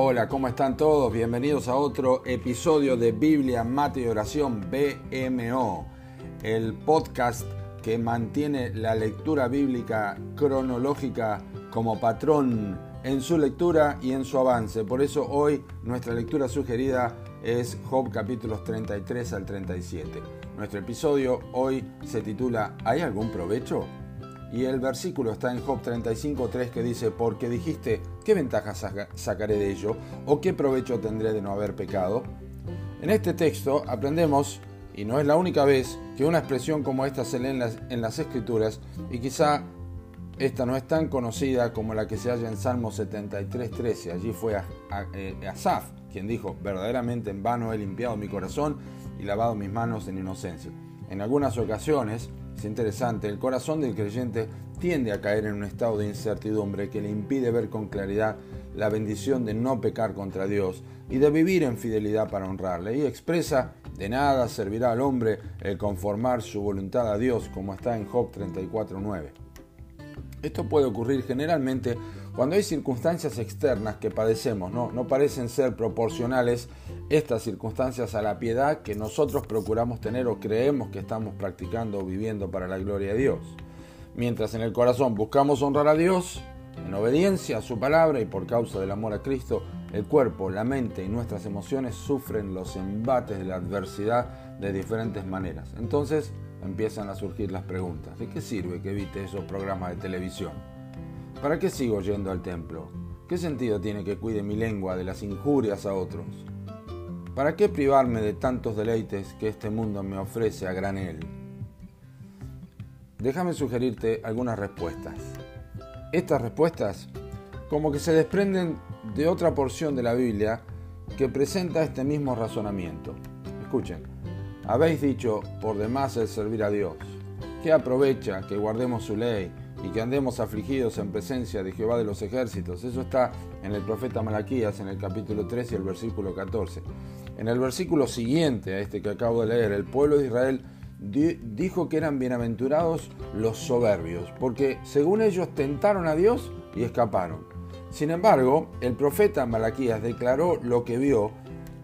Hola, ¿cómo están todos? Bienvenidos a otro episodio de Biblia, Mate y Oración BMO, el podcast que mantiene la lectura bíblica cronológica como patrón en su lectura y en su avance. Por eso hoy nuestra lectura sugerida es Job capítulos 33 al 37. Nuestro episodio hoy se titula ¿Hay algún provecho? Y el versículo está en Job 35.3 que dice, porque dijiste, ¿qué ventaja sacaré de ello? ¿O qué provecho tendré de no haber pecado? En este texto aprendemos, y no es la única vez, que una expresión como esta se lee en las, escrituras y quizá esta no es tan conocida como la que se halla en Salmo 73.13. Allí fue eh, Asaf quien dijo, verdaderamente en vano he limpiado mi corazón y lavado mis manos en inocencia. En algunas ocasiones, es interesante, el corazón del creyente tiende a caer en un estado de incertidumbre que le impide ver con claridad la bendición de no pecar contra Dios y de vivir en fidelidad para honrarle. Y expresa, de nada servirá al hombre el conformar su voluntad a Dios, como está en Job 34.9. Esto puede ocurrir generalmente cuando hay circunstancias externas que padecemos, ¿no? parecen ser proporcionales estas circunstancias a la piedad que nosotros procuramos tener o creemos que estamos practicando o viviendo para la gloria de Dios. Mientras en el corazón buscamos honrar a Dios, en obediencia a su palabra y por causa del amor a Cristo, el cuerpo, la mente y nuestras emociones sufren los embates de la adversidad de diferentes maneras. Entonces empiezan a surgir las preguntas. ¿De qué sirve que evite esos programas de televisión? ¿Para qué sigo yendo al templo? ¿Qué sentido tiene que cuide mi lengua de las injurias a otros? ¿Para qué privarme de tantos deleites que este mundo me ofrece a granel? Déjame sugerirte algunas respuestas. Estas respuestas como que se desprenden de otra porción de la Biblia que presenta este mismo razonamiento. Escuchen, habéis dicho por demás el servir a Dios. ¿Qué aprovecha que guardemos su ley y que andemos afligidos en presencia de Jehová de los ejércitos. Eso está en el profeta Malaquías en el capítulo 3 y el versículo 14. En el versículo siguiente a este que acabo de leer, el pueblo de Israel dijo que eran bienaventurados los soberbios, porque según ellos tentaron a Dios y escaparon. Sin embargo, el profeta Malaquías declaró lo que vio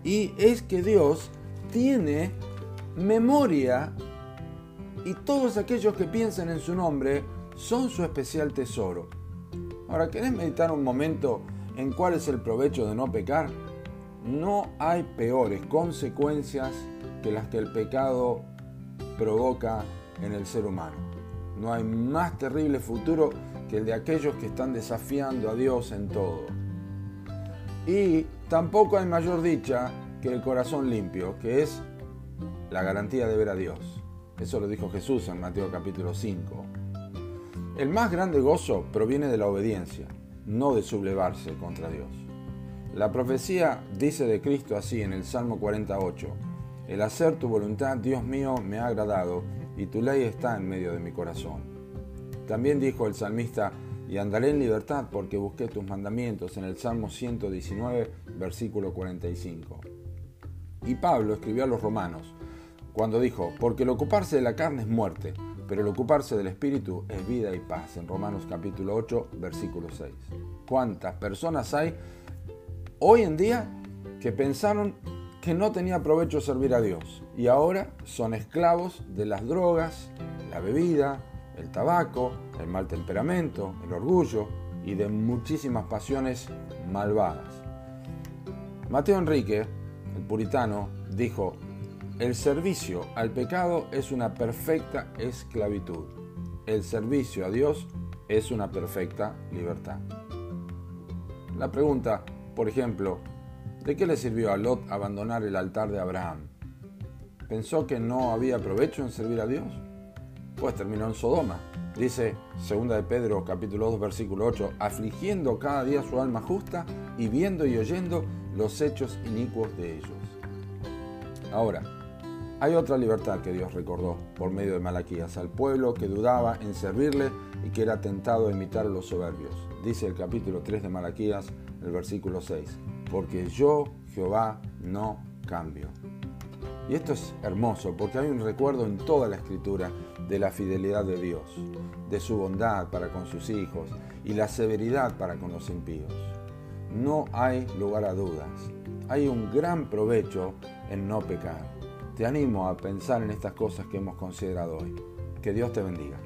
y es que Dios tiene memoria y todos aquellos que piensan en su nombre son su especial tesoro. Ahora, ¿querés meditar un momento en cuál es el provecho de no pecar? No hay peores consecuencias que las que el pecado provoca en el ser humano. No hay más terrible futuro que el de aquellos que están desafiando a Dios en todo. Y tampoco hay mayor dicha que el corazón limpio, que es la garantía de ver a Dios. Eso lo dijo Jesús en Mateo capítulo 5. El más grande gozo proviene de la obediencia, no de sublevarse contra Dios. La profecía dice de Cristo así en el Salmo 48, El hacer tu voluntad, Dios mío, me ha agradado, y tu ley está en medio de mi corazón. También dijo el salmista, y andaré en libertad porque busqué tus mandamientos en el Salmo 119, versículo 45. Y Pablo escribió a los romanos, cuando dijo, porque el ocuparse de la carne es muerte, pero el ocuparse del Espíritu es vida y paz, en Romanos capítulo 8, versículo 6. ¿Cuántas personas hay hoy en día que pensaron que no tenía provecho servir a Dios y ahora son esclavos de las drogas, la bebida, el tabaco, el mal temperamento, el orgullo y de muchísimas pasiones malvadas? Mateo Enrique, el puritano, dijo, el servicio al pecado es una perfecta esclavitud. El servicio a Dios es una perfecta libertad. La pregunta, por ejemplo, ¿de qué le sirvió a Lot abandonar el altar de Abraham? ¿Pensó que no había provecho en servir a Dios? Pues terminó en Sodoma. Dice 2 de Pedro capítulo 2 versículo 8, afligiendo cada día su alma justa y viendo y oyendo los hechos inicuos de ellos. Ahora, hay otra libertad que Dios recordó por medio de Malaquías al pueblo que dudaba en servirle y que era tentado a imitar a los soberbios. Dice el capítulo 3 de Malaquías, el versículo 6, porque yo, Jehová, no cambio. Y esto es hermoso porque hay un recuerdo en toda la escritura de la fidelidad de Dios, de su bondad para con sus hijos y la severidad para con los impíos. no hay lugar a dudas. Hay un gran provecho en no pecar. Te animo a pensar en estas cosas que hemos considerado hoy. Que Dios te bendiga.